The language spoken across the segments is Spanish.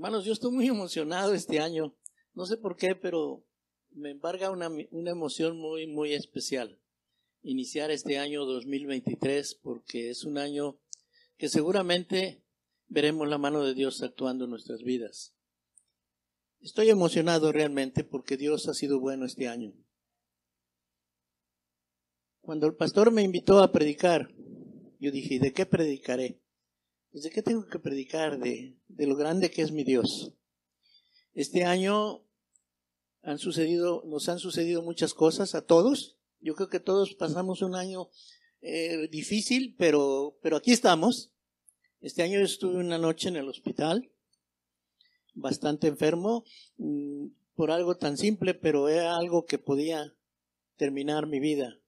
Hermanos, yo estoy muy emocionado este año. No sé por qué, pero me embarga una, una emoción muy, muy especial. Iniciar este año 2023 porque es un año que seguramente veremos la mano de Dios actuando en nuestras vidas. Estoy emocionado realmente porque Dios ha sido bueno este año. Cuando el pastor me invitó a predicar, yo dije, ¿de qué predicaré? Pues, ¿De qué tengo que predicar? De, lo grande que es mi Dios. Este año han sucedido, nos han sucedido muchas cosas a todos. Yo creo que todos pasamos un año eh, difícil, pero, pero aquí estamos. Este año estuve una noche en el hospital, bastante enfermo, mm, por algo tan simple, pero era algo que podía terminar mi vida.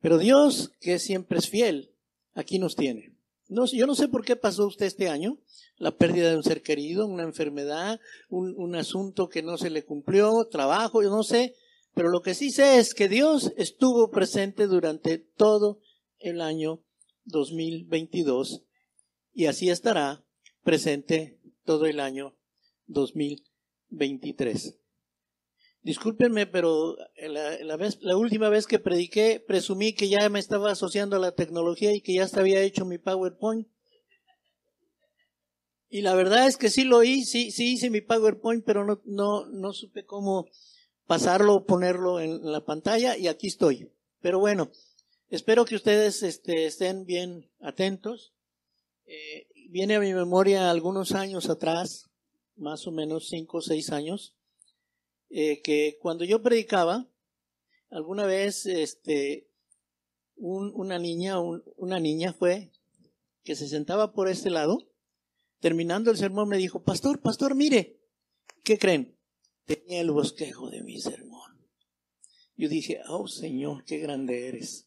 Pero Dios, que siempre es fiel, aquí nos tiene. No, yo no sé por qué pasó usted este año, la pérdida de un ser querido, una enfermedad, un, un asunto que no se le cumplió, trabajo, yo no sé, pero lo que sí sé es que Dios estuvo presente durante todo el año 2022 y así estará presente todo el año 2023. Discúlpenme, pero la, la, vez, la, última vez que prediqué presumí que ya me estaba asociando a la tecnología y que ya había hecho mi PowerPoint. Y la verdad es que sí lo hice, sí, sí hice mi PowerPoint, pero no, no, no supe cómo pasarlo o ponerlo en la pantalla y aquí estoy. Pero bueno, espero que ustedes este, estén bien atentos. Eh, viene a mi memoria algunos años atrás, más o menos cinco o seis años, eh, que cuando yo predicaba, alguna vez este, un, una niña, un, una niña fue que se sentaba por este lado, terminando el sermón me dijo, pastor, pastor, mire, ¿qué creen? Tenía el bosquejo de mi sermón. Yo dije, oh Señor, qué grande eres.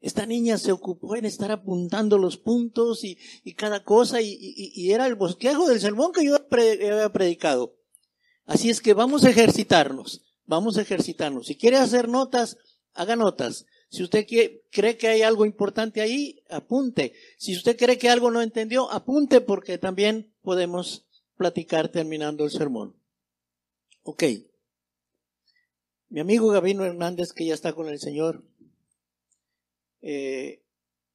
Esta niña se ocupó en estar apuntando los puntos y, y cada cosa y, y, era el bosquejo del sermón que yo había predicado. Así es que vamos a ejercitarnos, vamos a ejercitarnos. Si quiere hacer notas, haga notas. Si usted cree que hay algo importante ahí, apunte. Si usted cree que algo no entendió, apunte porque también podemos platicar terminando el sermón. Ok. Mi amigo Gabino Hernández, que ya está con el Señor, eh,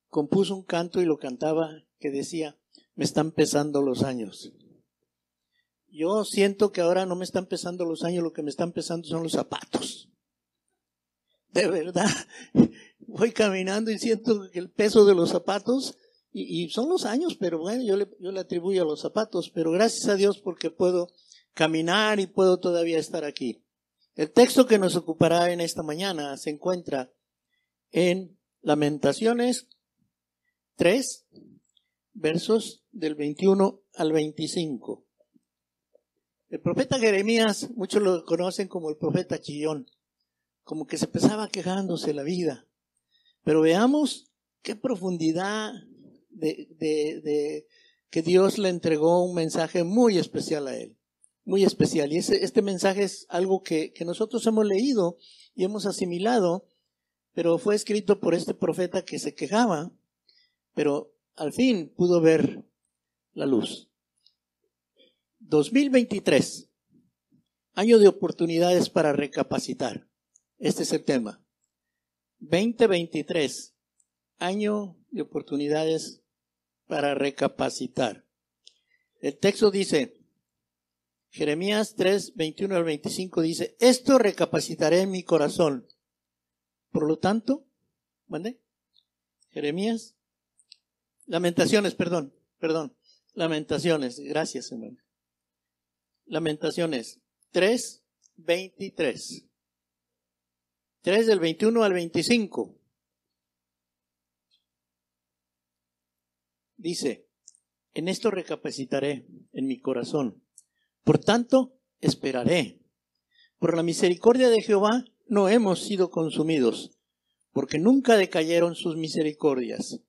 compuso un canto y lo cantaba que decía, me están pesando los años. Yo siento que ahora no me están pesando los años, lo que me están pesando son los zapatos. De verdad, voy caminando y siento el peso de los zapatos, y, son los años, pero bueno, yo le, yo le atribuyo a los zapatos, pero gracias a Dios porque puedo caminar y puedo todavía estar aquí. El texto que nos ocupará en esta mañana se encuentra en Lamentaciones 3, versos del 21 al 25. El profeta Jeremías, muchos lo conocen como el profeta chillón, como que se empezaba quejándose la vida. Pero veamos qué profundidad de, de, de, que Dios le entregó un mensaje muy especial a él, muy especial. Y ese, este mensaje es algo que nosotros hemos leído y hemos asimilado, pero fue escrito por este profeta que se quejaba, pero al fin pudo ver la luz. 2023, año de oportunidades para recapacitar. Este es el tema. 2023, año de oportunidades para recapacitar. El texto dice, Jeremías 3, 21 al 25 dice, esto recapacitaré en mi corazón. Por lo tanto, ¿mande? Jeremías, lamentaciones, perdón, perdón, lamentaciones, gracias hermano. Lamentaciones 3, 23. 3 del 21 al 25. Dice, en esto recapacitaré en mi corazón. Por tanto, esperaré. Por la misericordia de Jehová no hemos sido consumidos, porque nunca decayeron sus misericordias.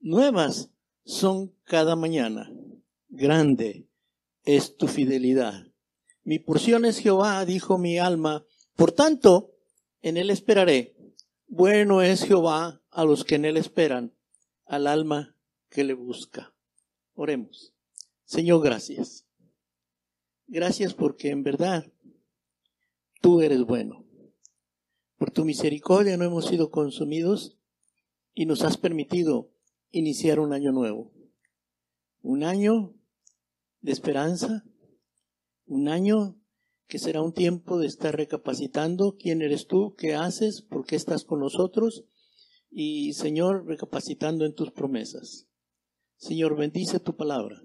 Nuevas son cada mañana. Grande es tu fidelidad. Mi porción es Jehová, dijo mi alma, por tanto, en él esperaré. Bueno es Jehová a los que en él esperan, al alma que le busca. Oremos. Señor, gracias. Gracias porque en verdad tú eres bueno. Por tu misericordia no hemos sido consumidos y nos has permitido iniciar un año nuevo. Un año de esperanza, un año que será un tiempo de estar recapacitando quién eres tú, qué haces, por qué estás con nosotros y Señor, recapacitando en tus promesas. Señor, bendice tu palabra,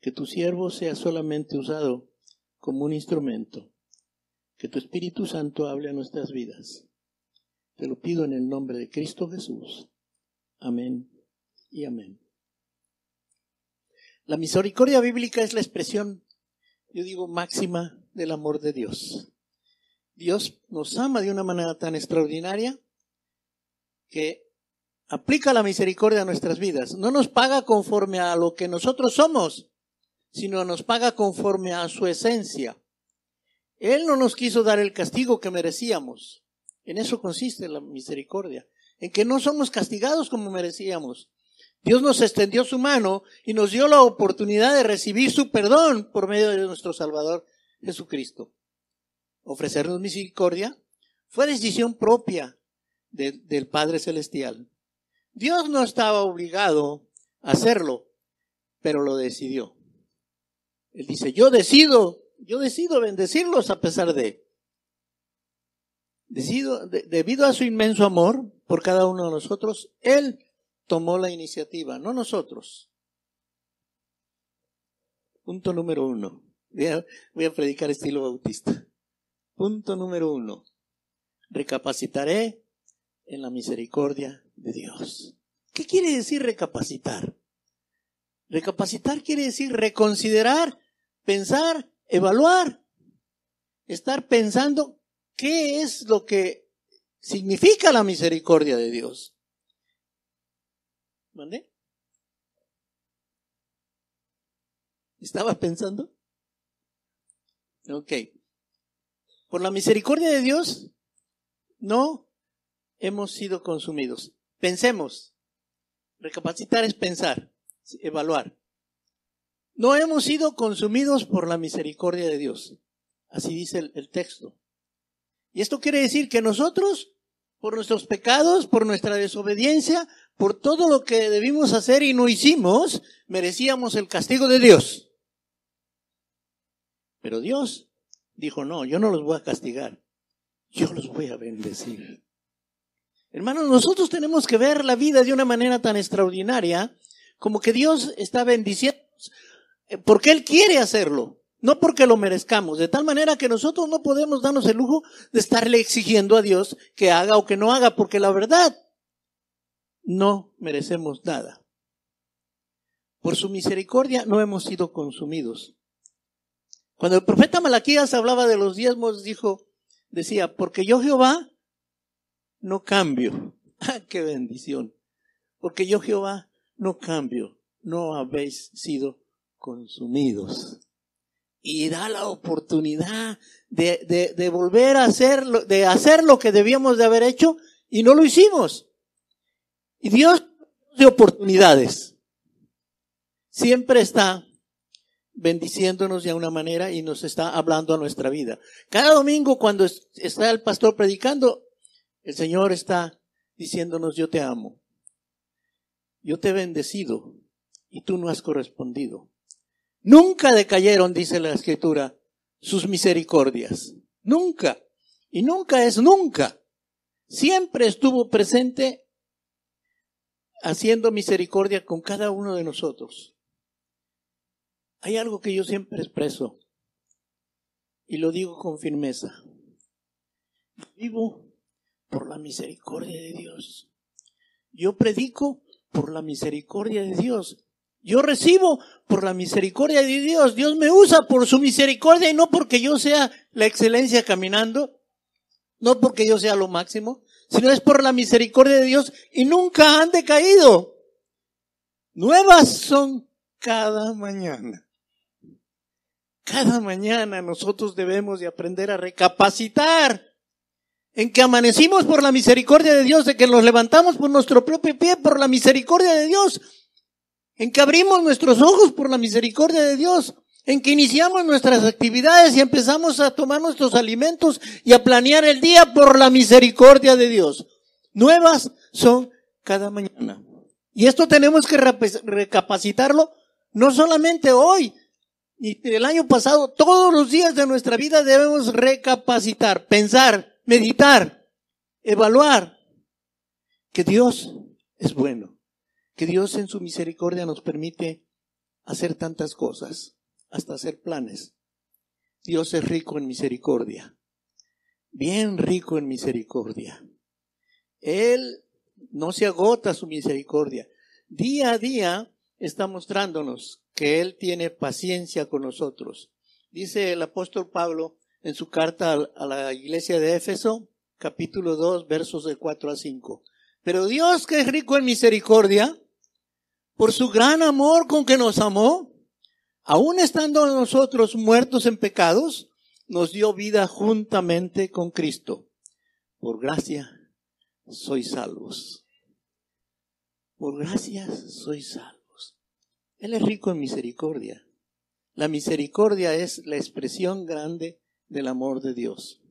que tu siervo sea solamente usado como un instrumento, que tu Espíritu Santo hable a nuestras vidas. Te lo pido en el nombre de Cristo Jesús. Amén y amén. La misericordia bíblica es la expresión, yo digo, máxima del amor de Dios. Dios nos ama de una manera tan extraordinaria que aplica la misericordia a nuestras vidas. No nos paga conforme a lo que nosotros somos, sino nos paga conforme a su esencia. Él no nos quiso dar el castigo que merecíamos. En eso consiste la misericordia, en que no somos castigados como merecíamos, Dios nos extendió su mano y nos dio la oportunidad de recibir su perdón por medio de nuestro Salvador Jesucristo. Ofrecernos misericordia fue decisión propia del Padre Celestial. Dios no estaba obligado a hacerlo, pero lo decidió. Él dice, yo decido, yo decido bendecirlos a pesar de. Decido, debido a su inmenso amor por cada uno de nosotros, Él tomó la iniciativa, no nosotros. Punto número uno. Voy a, predicar estilo bautista. Punto número uno. Recapacitaré en la misericordia de Dios. ¿Qué quiere decir recapacitar? Recapacitar quiere decir reconsiderar, pensar, evaluar. Estar pensando qué es lo que significa la misericordia de Dios. ¿Mandé? ¿Estaba pensando? Ok. Por la misericordia de Dios, no hemos sido consumidos. Pensemos. Recapacitar es pensar, evaluar. No hemos sido consumidos por la misericordia de Dios. Así dice el, el texto. Y esto quiere decir que nosotros, por nuestros pecados, por nuestra desobediencia, por todo lo que debimos hacer y no hicimos, merecíamos el castigo de Dios. Pero Dios dijo, no, yo no los voy a castigar, yo los voy a bendecir. Hermanos, nosotros tenemos que ver la vida de una manera tan extraordinaria como que Dios está bendiciendo porque Él quiere hacerlo, no porque lo merezcamos, de tal manera que nosotros no podemos darnos el lujo de estarle exigiendo a Dios que haga o que no haga, porque la verdad no merecemos nada. Por su misericordia no hemos sido consumidos. Cuando el profeta Malaquías hablaba de los diezmos, dijo, decía, porque yo Jehová no cambio. ¡Ah, qué bendición! Porque yo Jehová no cambio. No habéis sido consumidos. Y da la oportunidad de, de, de volver a hacer, de hacer lo que debíamos de haber hecho y no lo hicimos. Y Dios de oportunidades. Siempre está bendiciéndonos de una manera y nos está hablando a nuestra vida. Cada domingo cuando está el pastor predicando, el Señor está diciéndonos, yo te amo. Yo te he bendecido y tú no has correspondido. Nunca decayeron, dice la escritura, sus misericordias. Nunca. Y nunca es nunca. Siempre estuvo presente haciendo misericordia con cada uno de nosotros. Hay algo que yo siempre expreso y lo digo con firmeza. Vivo por la misericordia de Dios. Yo predico por la misericordia de Dios. Yo recibo por la misericordia de Dios. Dios me usa por su misericordia y no porque yo sea la excelencia caminando, no porque yo sea lo máximo, sino es por la misericordia de Dios y nunca han decaído. Nuevas son cada mañana. Cada mañana nosotros debemos de aprender a recapacitar en que amanecimos por la misericordia de Dios, de que nos levantamos por nuestro propio pie, por la misericordia de Dios. En que abrimos nuestros ojos por la misericordia de Dios, en que iniciamos nuestras actividades y empezamos a tomar nuestros alimentos y a planear el día por la misericordia de Dios. Nuevas son cada mañana. Y esto tenemos que recapacitarlo no solamente hoy, y el año pasado, todos los días de nuestra vida debemos recapacitar, pensar, meditar, evaluar que Dios es bueno, que Dios en su misericordia nos permite hacer tantas cosas, hasta hacer planes. Dios es rico en misericordia, bien rico en misericordia. Él no se agota su misericordia. Día a día está mostrándonos que Él tiene paciencia con nosotros. Dice el apóstol Pablo en su carta a la iglesia de Éfeso, capítulo 2, versos de 4 a 5. Pero Dios, que es rico en misericordia, por su gran amor con que nos amó, aun estando nosotros muertos en pecados, nos dio vida juntamente con Cristo. Por gracia sois salvos. Por gracia sois salvos. Él es rico en misericordia. La misericordia es la expresión grande del amor de Dios.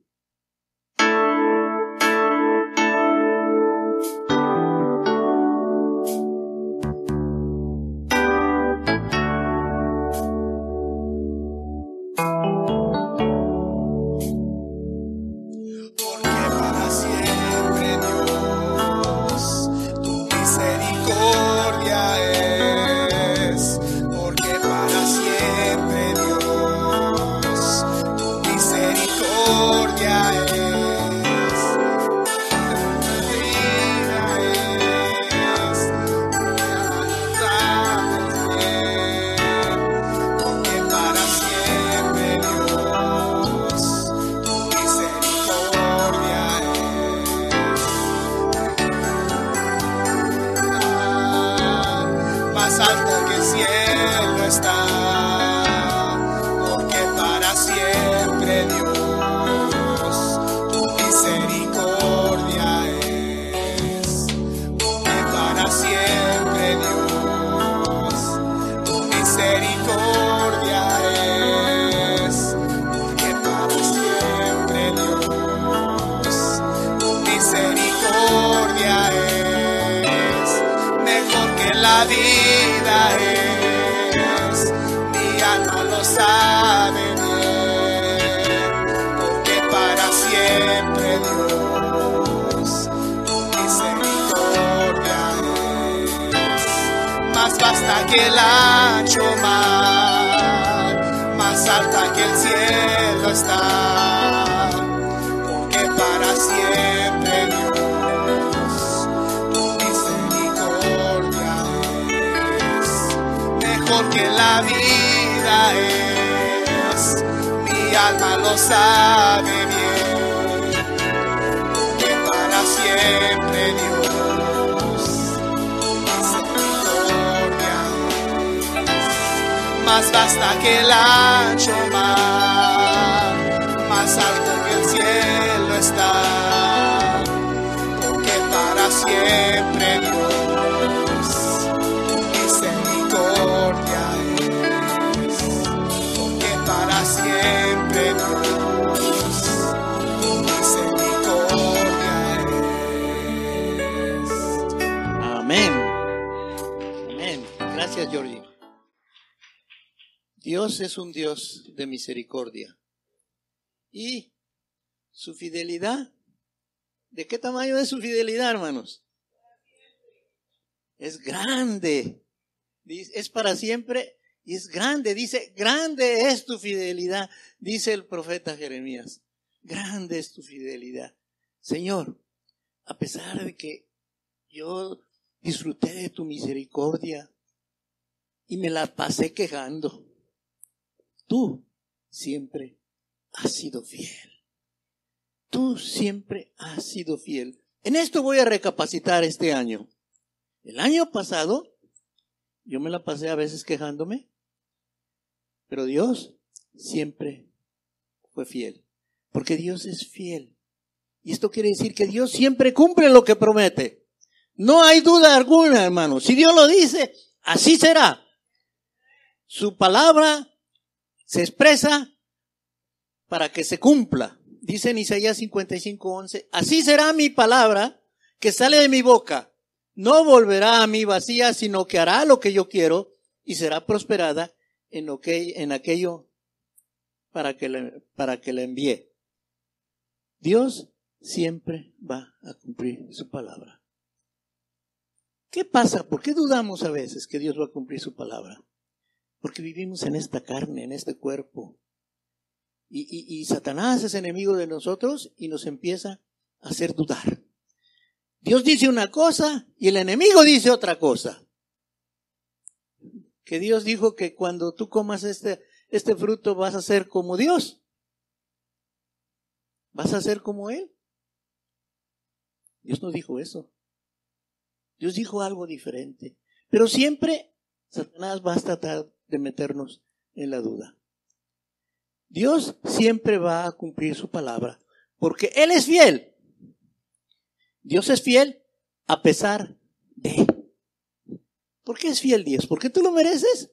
Es un Dios de misericordia. ¿Y su fidelidad? ¿De qué tamaño es su fidelidad, hermanos? Es grande. Es para siempre y es grande. Dice, grande es tu fidelidad, dice el profeta Jeremías. Grande es tu fidelidad. Señor, a pesar de que yo disfruté de tu misericordia y me la pasé quejando, Tú siempre has sido fiel. Tú siempre has sido fiel. En esto voy a recapacitar este año. El año pasado yo me la pasé a veces quejándome, pero Dios siempre fue fiel, porque Dios es fiel. Y esto quiere decir que Dios siempre cumple lo que promete. No hay duda alguna, hermano. Si Dios lo dice, Así será. Su palabra se expresa para que se cumpla. Dice en Isaías 55:11, así será mi palabra que sale de mi boca. No volverá a mí vacía, sino que hará lo que yo quiero y será prosperada en, lo que, en aquello para que, le, para que le envíe. Dios siempre va a cumplir su palabra. ¿Qué pasa? ¿Por qué dudamos a veces que Dios va a cumplir su palabra? Porque vivimos en esta carne, en este cuerpo. Y, Satanás es enemigo de nosotros y nos empieza a hacer dudar. Dios dice una cosa y el enemigo dice otra cosa. Que Dios dijo que cuando tú comas este, este fruto vas a ser como Dios. Vas a ser como Él. Dios no dijo eso. Dios dijo algo diferente. Pero siempre Satanás va a tratar de meternos en la duda. Dios siempre va a cumplir su palabra, porque Él es fiel. Dios es fiel a pesar de. ¿Por qué es fiel Dios? ¿Porque tú lo mereces?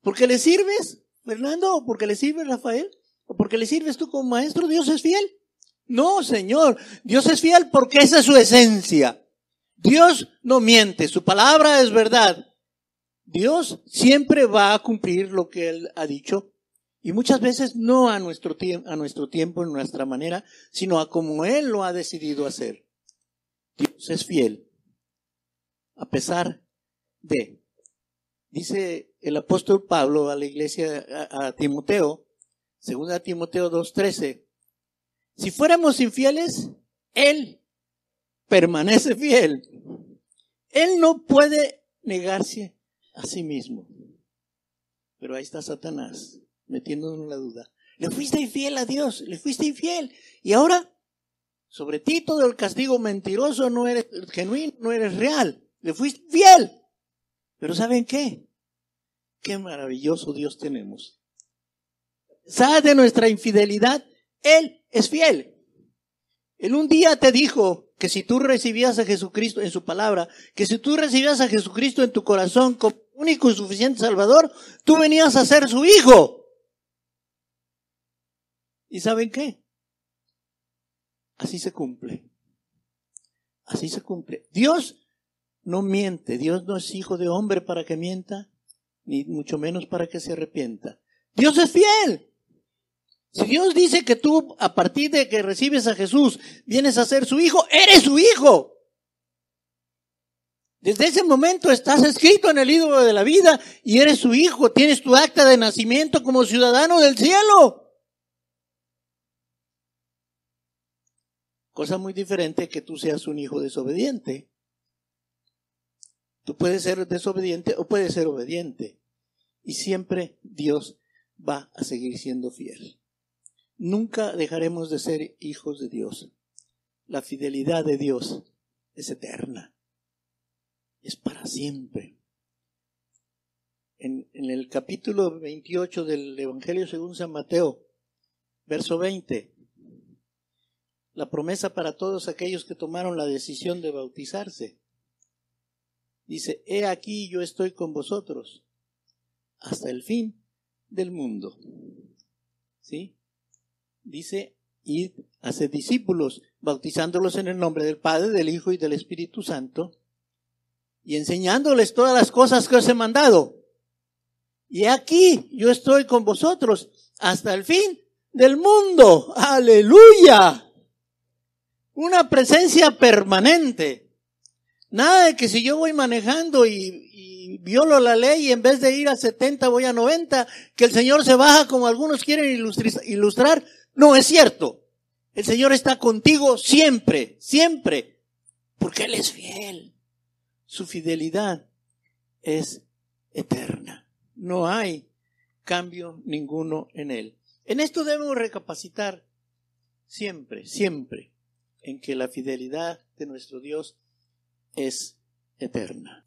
¿Porque le sirves, Fernando? ¿O porque le sirves, Rafael? ¿O porque le sirves tú como maestro? Dios es fiel. No, Señor. Dios es fiel porque esa es su esencia. Dios no miente. Su palabra es verdad. Dios siempre va a cumplir lo que Él ha dicho. Y muchas veces no a nuestro, a nuestro tiempo, en nuestra manera, sino a como Él lo ha decidido hacer. Dios es fiel. A pesar de. Dice el apóstol Pablo a la iglesia, a, a Timoteo, segunda Timoteo 2.13, si fuéramos infieles, Él permanece fiel. Él no puede negarse a sí mismo. Pero ahí está Satanás, metiéndonos en la duda. Le fuiste infiel a Dios, le fuiste infiel. Y ahora, sobre ti todo el castigo mentiroso no eres genuino, no eres real. Le fuiste fiel. Pero ¿saben qué? Qué maravilloso Dios tenemos. ¿Sabe de nuestra infidelidad? Él es fiel. Él un día te dijo que si tú recibías a Jesucristo en su palabra, que si tú recibías a Jesucristo en tu corazón como único y suficiente Salvador, tú venías a ser su hijo. ¿Y saben qué? Así se cumple. Así se cumple. Dios no miente. Dios no es hijo de hombre para que mienta, ni mucho menos para que se arrepienta. Dios es fiel. Si Dios dice que tú, a partir de que recibes a Jesús, vienes a ser su hijo, eres su hijo. Desde ese momento estás escrito en el libro de la vida y eres su hijo, tienes tu acta de nacimiento como ciudadano del cielo. Cosa muy diferente que tú seas un hijo desobediente. Tú puedes ser desobediente o puedes ser obediente. Y siempre Dios va a seguir siendo fiel. Nunca dejaremos de ser hijos de Dios. La fidelidad de Dios es eterna. Es para siempre. En, el capítulo 28 del Evangelio según San Mateo, verso 20, la promesa para todos aquellos que tomaron la decisión de bautizarse. Dice, he aquí yo estoy con vosotros hasta el fin del mundo. ¿Sí? dice, id, hacer discípulos, bautizándolos en el nombre del Padre, del Hijo y del Espíritu Santo, y enseñándoles todas las cosas que os he mandado. Y aquí yo estoy con vosotros hasta el fin del mundo. Aleluya. Una presencia permanente. Nada de que si yo voy manejando y, y, violo la ley y en vez de ir a 70 voy a 90, que el Señor se baja como algunos quieren ilustrar. No es cierto. El Señor está contigo siempre, siempre, porque Él es fiel. Su fidelidad es eterna. No hay cambio ninguno en Él. En esto debemos recapacitar siempre, siempre, en que la fidelidad de nuestro Dios es eterna.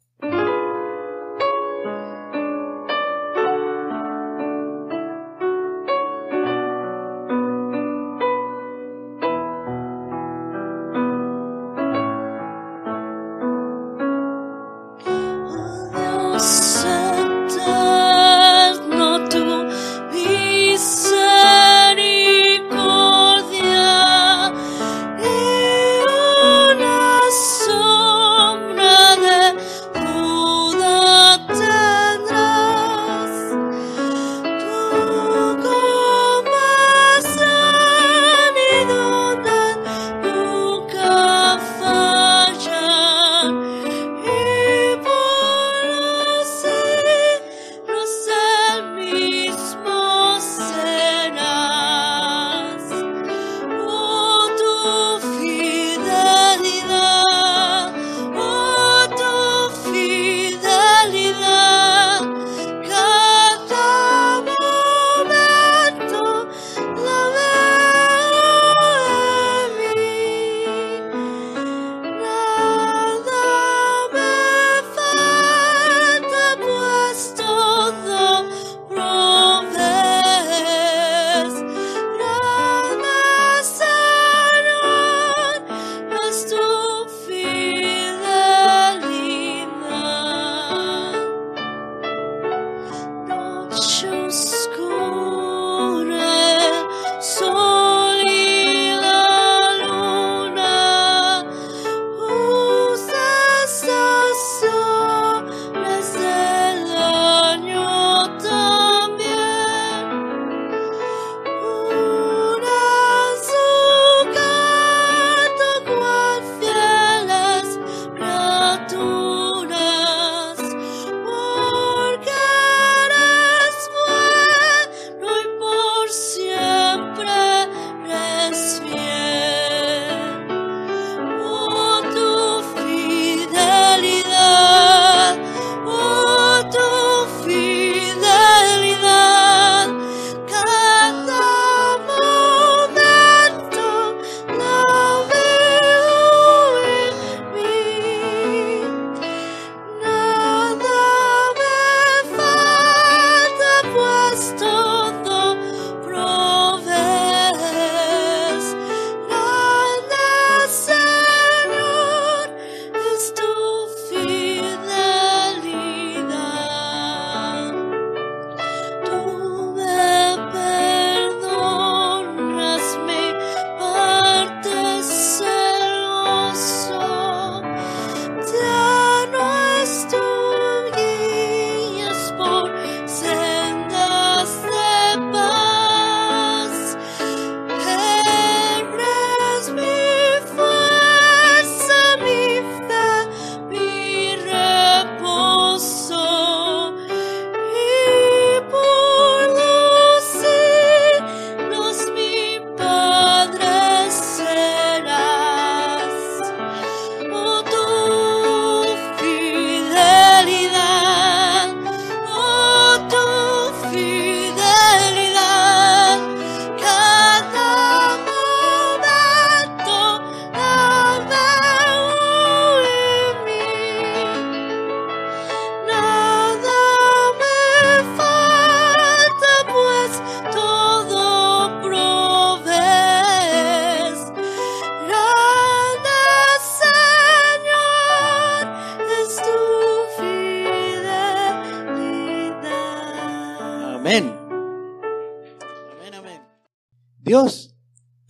Dios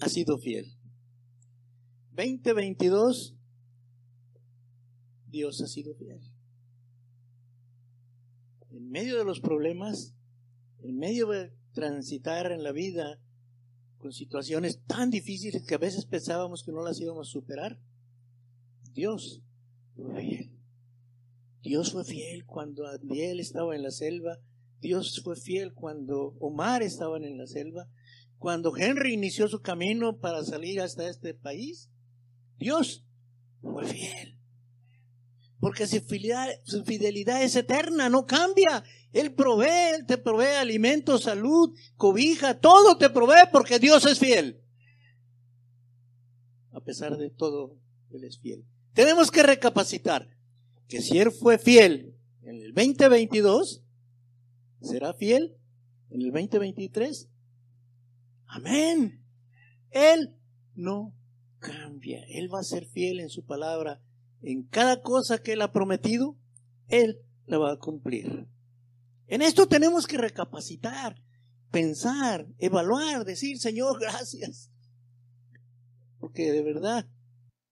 ha sido fiel. 2022, Dios ha sido fiel. En medio de los problemas, en medio de transitar en la vida con situaciones tan difíciles que a veces pensábamos que no las íbamos a superar, Dios fue fiel. Dios fue fiel cuando Adiel estaba en la selva. Dios fue fiel cuando Omar estaba en la selva. Cuando Henry inició su camino para salir hasta este país, Dios fue fiel. Porque su fidelidad, es eterna, no cambia. Él provee, Él te provee alimento, salud, cobija, todo te provee porque Dios es fiel. A pesar de todo, Él es fiel. Tenemos que recapacitar que si Él fue fiel en el 2022, será fiel en el 2023. Amén. Él no cambia. Él va a ser fiel en su palabra. En cada cosa que Él ha prometido, Él la va a cumplir. En esto tenemos que recapacitar, pensar, evaluar, decir, Señor, gracias. Porque de verdad,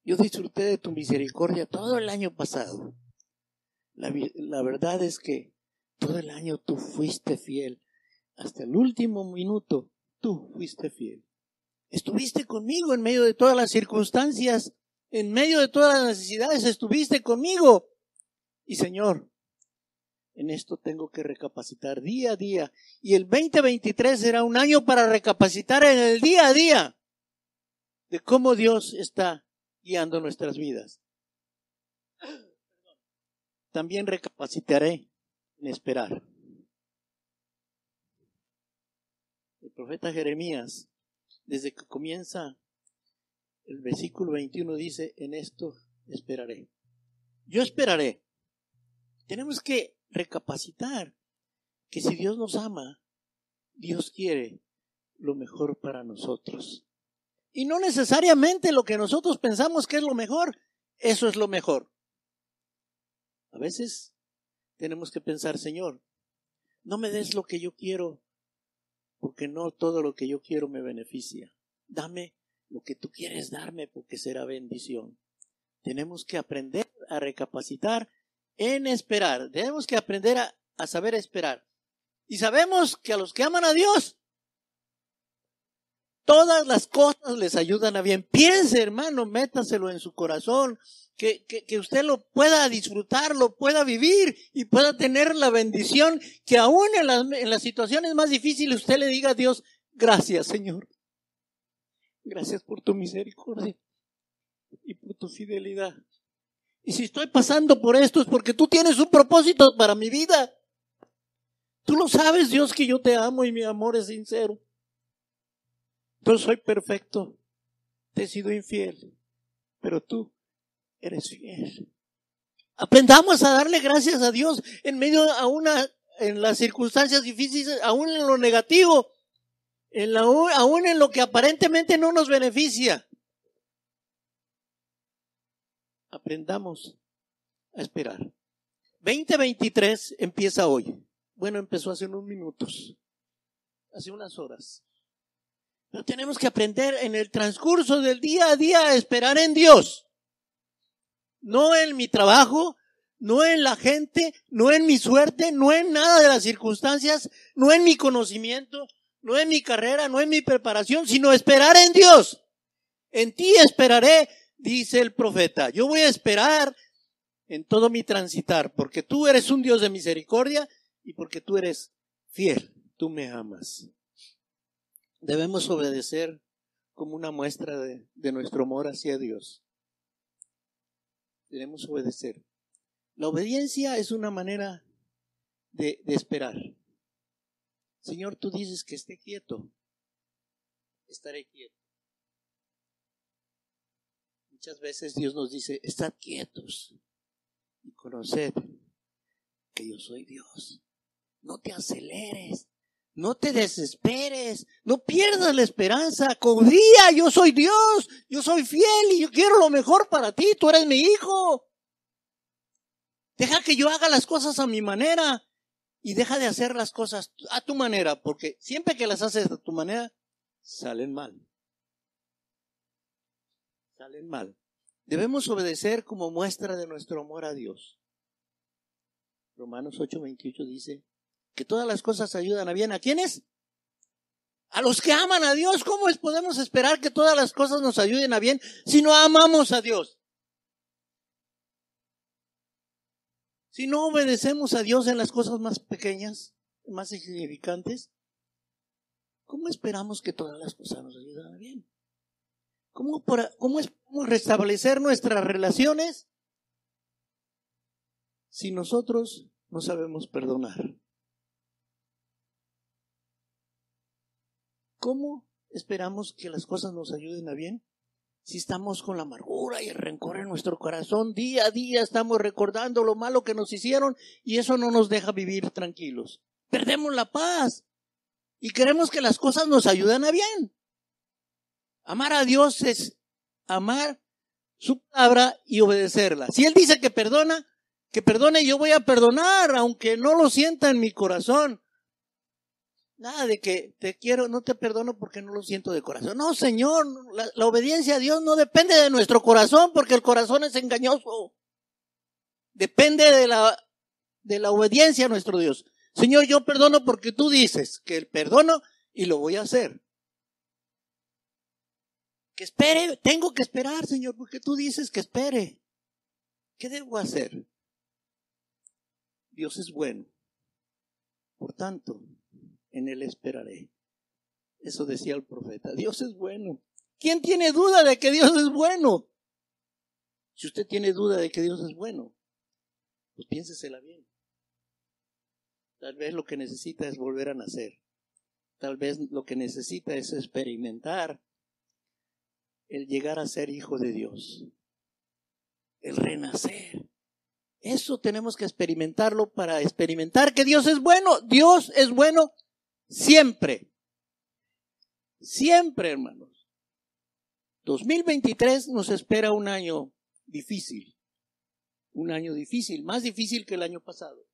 yo disfruté de tu misericordia todo el año pasado. La, la verdad es que todo el año tú fuiste fiel. Hasta el último minuto tú fuiste fiel. Estuviste conmigo en medio de todas las circunstancias, en medio de todas las necesidades, estuviste conmigo. Y Señor, en esto tengo que recapacitar día a día. Y el 2023 será un año para recapacitar en el día a día de cómo Dios está guiando nuestras vidas. También recapacitaré en esperar. El profeta Jeremías, desde que comienza el versículo 21, dice, en esto esperaré. Yo esperaré. Tenemos que recapacitar que si Dios nos ama, Dios quiere lo mejor para nosotros. Y no necesariamente lo que nosotros pensamos que es lo mejor, eso es lo mejor. A veces tenemos que pensar, Señor, No me des lo que yo quiero, porque no todo lo que yo quiero me beneficia. Dame lo que tú quieres darme, porque será bendición. Tenemos que aprender a recapacitar en esperar. Tenemos que aprender a, a saber esperar. Y sabemos que a los que aman a Dios, todas las cosas les ayudan a bien. Piense, hermano, métaselo en su corazón, que, que, que, usted lo pueda disfrutar, lo pueda vivir y pueda tener la bendición que aún en las, en las situaciones más difíciles usted le diga a Dios, gracias Señor. Gracias por tu misericordia y por tu fidelidad. Y si estoy pasando por esto es porque tú tienes un propósito para mi vida. Tú lo sabes, Dios, que yo te amo y mi amor es sincero. Yo soy perfecto. Te he sido infiel. Pero tú eres fiel. Aprendamos a darle gracias a Dios en medio a una, en las circunstancias difíciles, aún en lo negativo, en la, aún en lo que aparentemente no nos beneficia. Aprendamos a esperar. 2023 empieza hoy. Bueno, empezó hace unos minutos, hace unas horas. Pero tenemos que aprender en el transcurso del día a día a esperar en Dios. No en mi trabajo, no en la gente, no en mi suerte, no en nada de las circunstancias, no en mi conocimiento, no en mi carrera, no en mi preparación, sino esperar en Dios. En ti esperaré, dice el profeta. Yo voy a esperar en todo mi transitar, porque tú eres un Dios de misericordia y porque tú eres fiel, tú me amas. Debemos obedecer como una muestra de, nuestro amor hacia Dios. Debemos obedecer. La obediencia es una manera de, de esperar. Señor, tú dices que esté quieto. Estaré quieto. Muchas veces Dios nos dice, estad quietos y conoced que yo soy Dios no te aceleres, no te desesperes, no pierdas la esperanza, confía, yo soy Dios, yo soy fiel y yo quiero lo mejor para ti, tú eres mi hijo. Deja que yo haga las cosas a mi manera y deja de hacer las cosas a tu manera, porque siempre que las haces a tu manera, salen mal. Salen mal. Debemos obedecer como muestra de nuestro amor a Dios. Romanos 8:28 dice, que todas las cosas ayudan a bien. ¿A quiénes? A los que aman a Dios. ¿Cómo es podemos esperar que todas las cosas nos ayuden a bien si no amamos a Dios? Si no obedecemos a Dios en las cosas más pequeñas, más insignificantes, ¿cómo esperamos que todas las cosas nos ayuden a bien? ¿Cómo, cómo es restablecer nuestras relaciones si nosotros no sabemos perdonar? ¿Cómo esperamos que las cosas nos ayuden a bien? Si estamos con la amargura y el rencor en nuestro corazón, día a día estamos recordando lo malo que nos hicieron y eso no nos deja vivir tranquilos. Perdemos la paz y queremos que las cosas nos ayuden a bien. Amar a Dios es amar su palabra y obedecerla. Si Él dice que perdona, que perdone, yo voy a perdonar, aunque no lo sienta en mi corazón. Nada de que te quiero, no te perdono porque no lo siento de corazón. No, Señor, la, obediencia a Dios no depende de nuestro corazón porque el corazón es engañoso. Depende de la, de la obediencia a nuestro Dios. Señor, yo perdono porque tú dices que el perdono y lo voy a hacer. Que espere, tengo que esperar, Señor, porque tú dices que espere. ¿Qué debo hacer? Dios es bueno. Por tanto, en él esperaré. Eso decía el profeta. Dios es bueno. ¿Quién tiene duda de que Dios es bueno? Si usted tiene duda de que Dios es bueno, pues piénsesela bien. Tal vez lo que necesita es volver a nacer. Tal vez lo que necesita es experimentar el llegar a ser hijo de Dios. El renacer. Eso tenemos que experimentarlo para experimentar que Dios es bueno. Dios es bueno Siempre. Siempre, hermanos. 2023 nos espera un año difícil. Un año difícil, más difícil que el año pasado.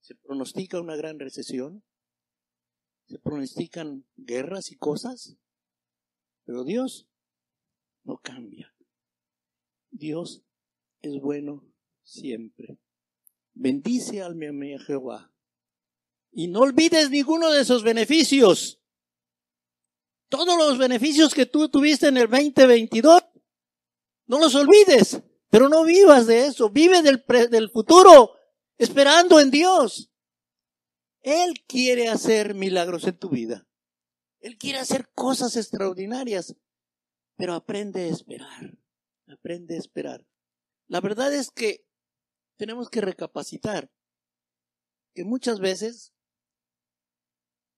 Se pronostica una gran recesión, se pronostican guerras y cosas, pero Dios no cambia. Dios es bueno siempre. Bendice al mi a Jehová. Y no olvides ninguno de esos beneficios. Todos los beneficios que tú tuviste en el 2022, no los olvides, pero no vivas de eso. Vive del, del futuro, esperando en Dios. Él quiere hacer milagros en tu vida. Él quiere hacer cosas extraordinarias, pero aprende a esperar. Aprende a esperar. La verdad es que tenemos que recapacitar que muchas veces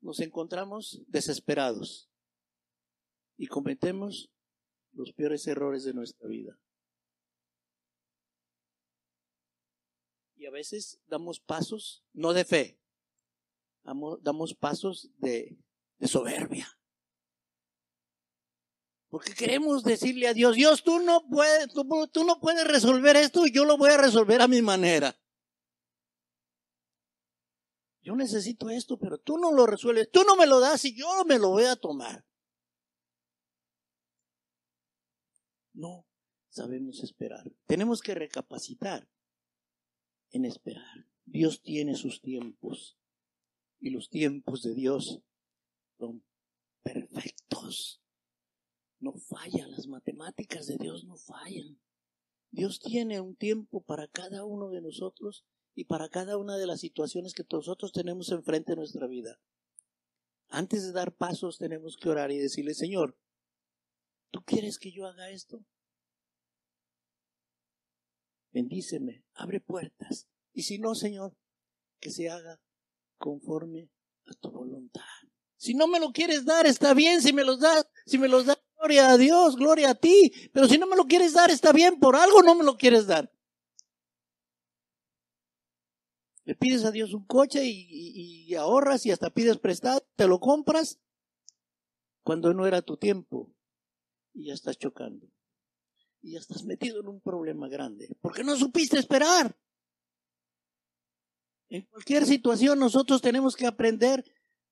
nos encontramos desesperados y cometemos los peores errores de nuestra vida. Y a veces damos pasos, no de fe, damos pasos de, soberbia. Porque queremos decirle a Dios, Dios, tú no puedes, tú, no puedes resolver esto yo lo voy a resolver a mi manera. Yo necesito esto, pero tú no lo resuelves. Tú no me lo das y yo me lo voy a tomar. No sabemos esperar. Tenemos que recapacitar en esperar. Dios tiene sus tiempos y los tiempos de Dios son perfectos. No fallan, las matemáticas de Dios no fallan. Dios tiene un tiempo para cada uno de nosotros y para cada una de las situaciones que nosotros tenemos enfrente de nuestra vida. Antes de dar pasos tenemos que orar y decirle, Señor, ¿tú quieres que yo haga esto? Bendíceme, abre puertas. Y si no, Señor, que se haga conforme a tu voluntad. Si no me lo quieres dar, está bien, si me los das, si me los das, gloria a Dios, gloria a ti, pero si no me lo quieres dar, está bien, por algo no me lo quieres dar. Le pides a Dios un coche y, ahorras y hasta pides prestado, te lo compras cuando no era tu tiempo y ya estás chocando. Y ya estás metido en un problema grande, porque no supiste esperar. En cualquier situación nosotros tenemos que aprender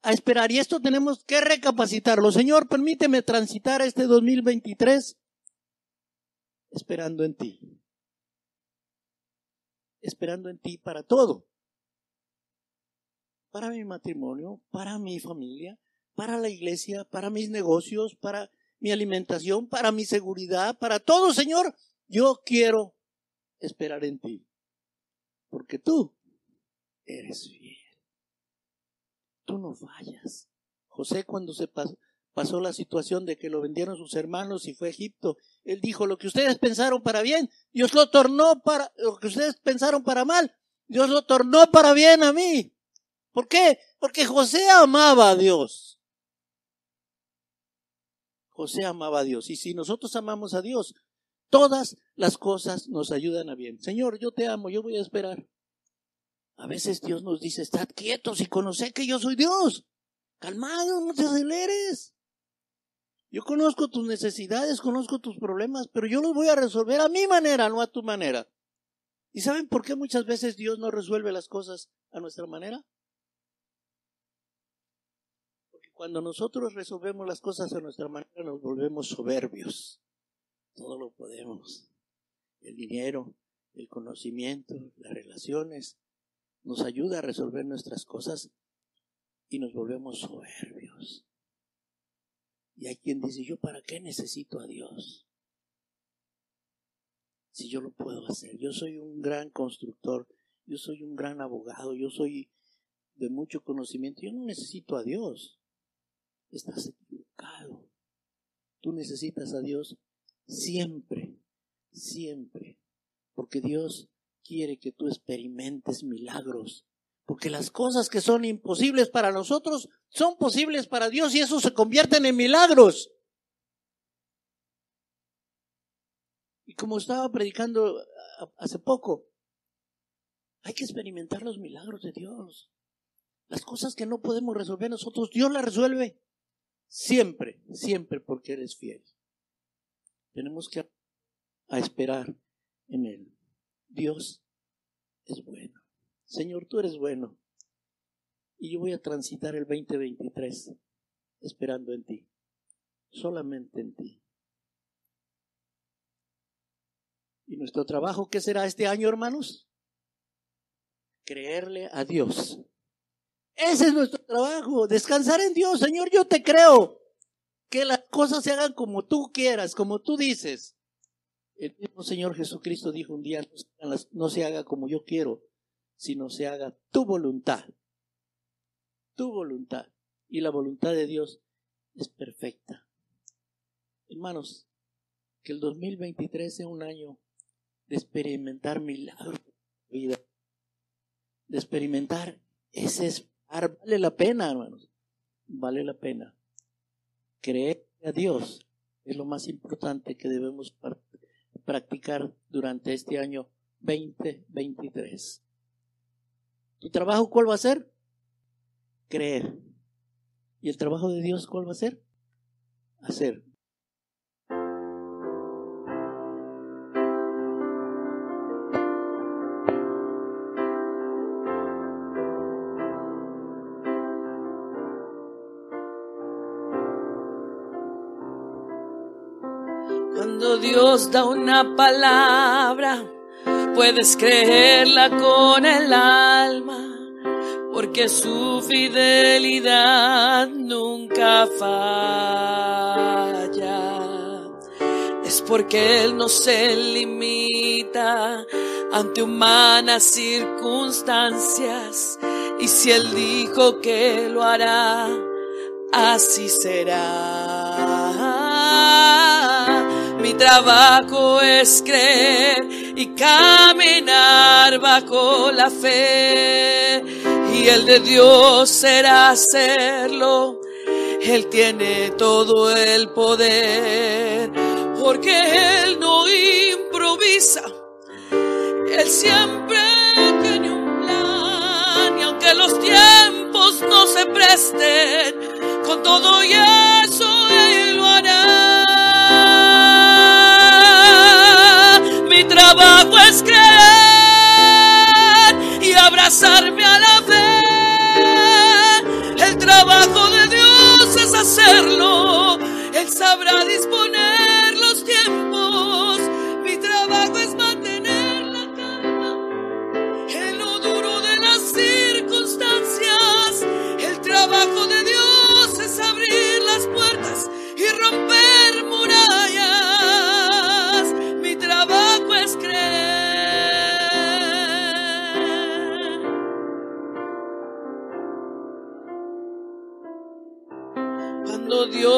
a esperar y esto tenemos que recapacitarlo. Señor, permíteme transitar este 2023 esperando en ti. Esperando en ti para todo. Para mi matrimonio, para mi familia, para la iglesia, para mis negocios, para mi alimentación, para mi seguridad, para todo, Señor. Yo quiero esperar en ti. Porque tú eres fiel. Tú no fallas. José cuando se pasó, la situación de que lo vendieron sus hermanos y fue a Egipto, él dijo, lo que ustedes pensaron para bien, Dios lo tornó para, lo que ustedes pensaron para mal, Dios lo tornó para bien a mí. ¿Por qué? Porque José amaba a Dios. José amaba a Dios. Y si nosotros amamos a Dios, todas las cosas nos ayudan a bien. Señor, yo te amo, yo voy a esperar. A veces Dios nos dice, estad quietos y conoce que yo soy Dios. Calmado, no te aceleres. Yo conozco tus necesidades, conozco tus problemas, pero yo los voy a resolver a mi manera, no a tu manera. ¿Y saben por qué muchas veces Dios no resuelve las cosas a nuestra manera? Cuando nosotros resolvemos las cosas a nuestra manera nos volvemos soberbios. Todo lo podemos. El dinero, el conocimiento, las relaciones, nos ayuda a resolver nuestras cosas y nos volvemos soberbios. Y hay quien dice, yo para qué necesito a Dios? Si yo lo puedo hacer, yo soy un gran constructor, yo soy un gran abogado, yo soy de mucho conocimiento, yo no necesito a Dios. Estás equivocado. Tú necesitas a Dios siempre, siempre, porque Dios quiere que tú experimentes milagros. Porque las cosas que son imposibles para nosotros son posibles para Dios y eso se convierten en milagros. Y como estaba predicando hace poco, hay que experimentar los milagros de Dios. Las cosas que no podemos resolver nosotros, Dios las resuelve siempre, siempre porque eres fiel. Tenemos que a esperar en Él. Dios es bueno. Señor, tú eres bueno. Y yo voy a transitar el 2023 esperando en ti, solamente en ti. ¿Y nuestro trabajo qué será este año, hermanos? Creerle a Dios. Ese es nuestro trabajo, descansar en Dios. Señor, yo te creo. Que las cosas se hagan como tú quieras, como tú dices. El mismo Señor Jesucristo dijo un día, no se haga como yo quiero, sino se haga tu voluntad. Tu voluntad. Y la voluntad de Dios es perfecta. Hermanos, que el 2023 sea un año de experimentar milagros en vida, de experimentar ese Vale la pena, hermanos, vale la pena. Creer a Dios es lo más importante que debemos practicar durante este año 2023. ¿Tu trabajo cuál va a ser? Creer. ¿Y el trabajo de Dios cuál va a ser? Hacer. Da una palabra, puedes creerla con el alma, porque su fidelidad nunca falla. Es porque Él no se limita ante humanas circunstancias, y si Él dijo que lo hará, así será. Mi trabajo es creer y caminar bajo la fe. Y el de Dios será hacerlo. Él tiene todo el poder. Porque Él no improvisa. Él siempre tiene un plan. Y aunque los tiempos no se presten, con todo y eso trabajo es creer y abrazarme a la fe. El trabajo de Dios es hacerlo. Él sabrá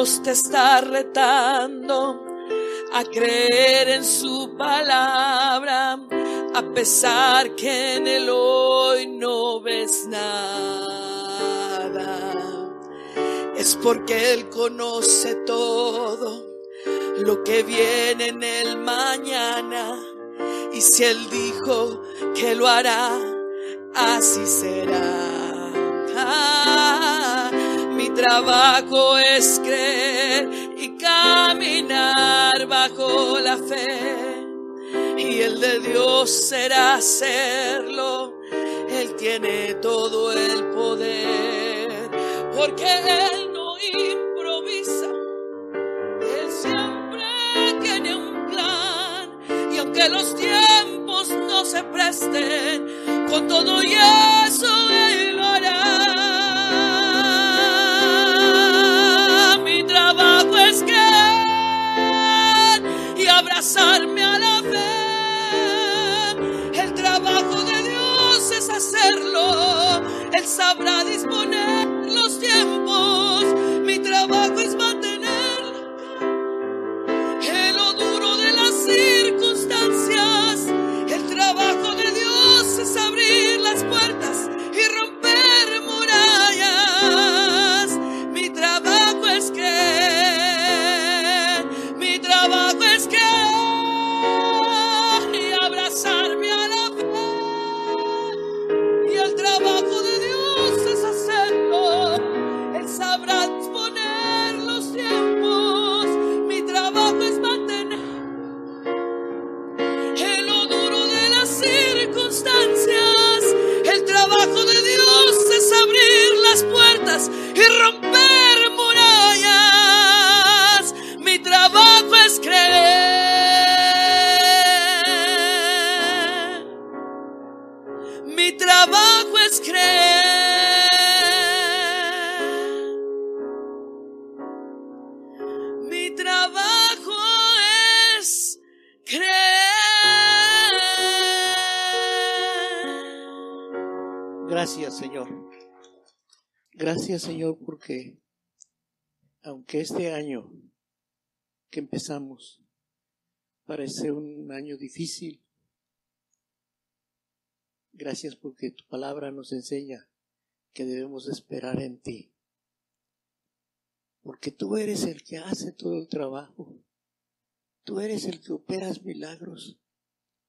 Te está retando a creer en su palabra, a pesar que en el hoy no ves nada, es porque Él conoce todo lo que viene en el mañana. Y si Él dijo que lo hará, así será. Trabajo es creer y caminar bajo la fe. Y el de Dios será hacerlo. Él tiene todo el poder. Porque Él no improvisa. Él siempre tiene un plan. Y aunque los tiempos no se presten, con todo y eso Él El trabajo de Dios es hacerlo. Él sabrá disponer los tiempos. Mi trabajo es Gracias, Señor, porque aunque este año que empezamos parece un año difícil, gracias porque tu palabra nos enseña que debemos esperar en ti. Porque tú eres el que hace todo el trabajo. Tú eres el que operas milagros.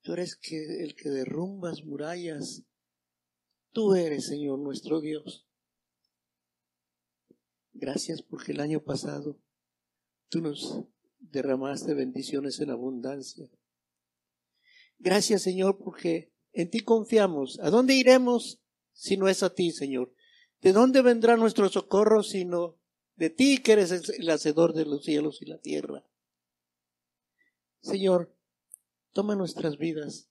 Tú eres el que derrumbas murallas. Tú eres, Señor, nuestro Dios. Gracias porque el año pasado tú nos derramaste bendiciones en abundancia. Gracias, Señor, porque en ti confiamos. ¿A dónde iremos si no es a ti, Señor? ¿De dónde vendrá nuestro socorro sino de ti que eres el hacedor de los cielos y la tierra? Señor, toma nuestras vidas.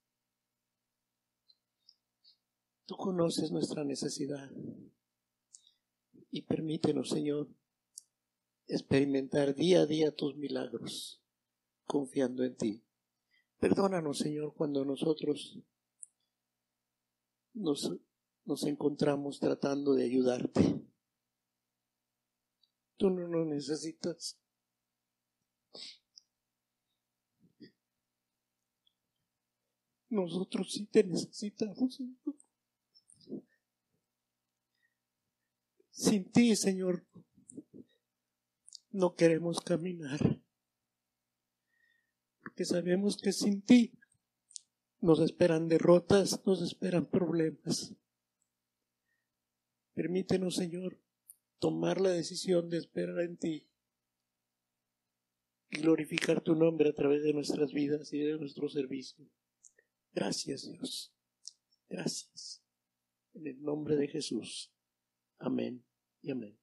Tú conoces nuestra necesidad y permítenos, Señor, experimentar día a día tus milagros, confiando en ti. Perdónanos, Señor, cuando nosotros nos, nos encontramos tratando de ayudarte. Tú no lo necesitas. Nosotros sí te necesitamos, Señor. Sin ti, Señor, no queremos caminar. Porque sabemos que sin ti nos esperan derrotas, nos esperan problemas. Permítenos, Señor, tomar la decisión de esperar en ti y glorificar tu nombre a través de nuestras vidas y de nuestro servicio. Gracias, Dios. Gracias. En el nombre de Jesús. Amén y amén.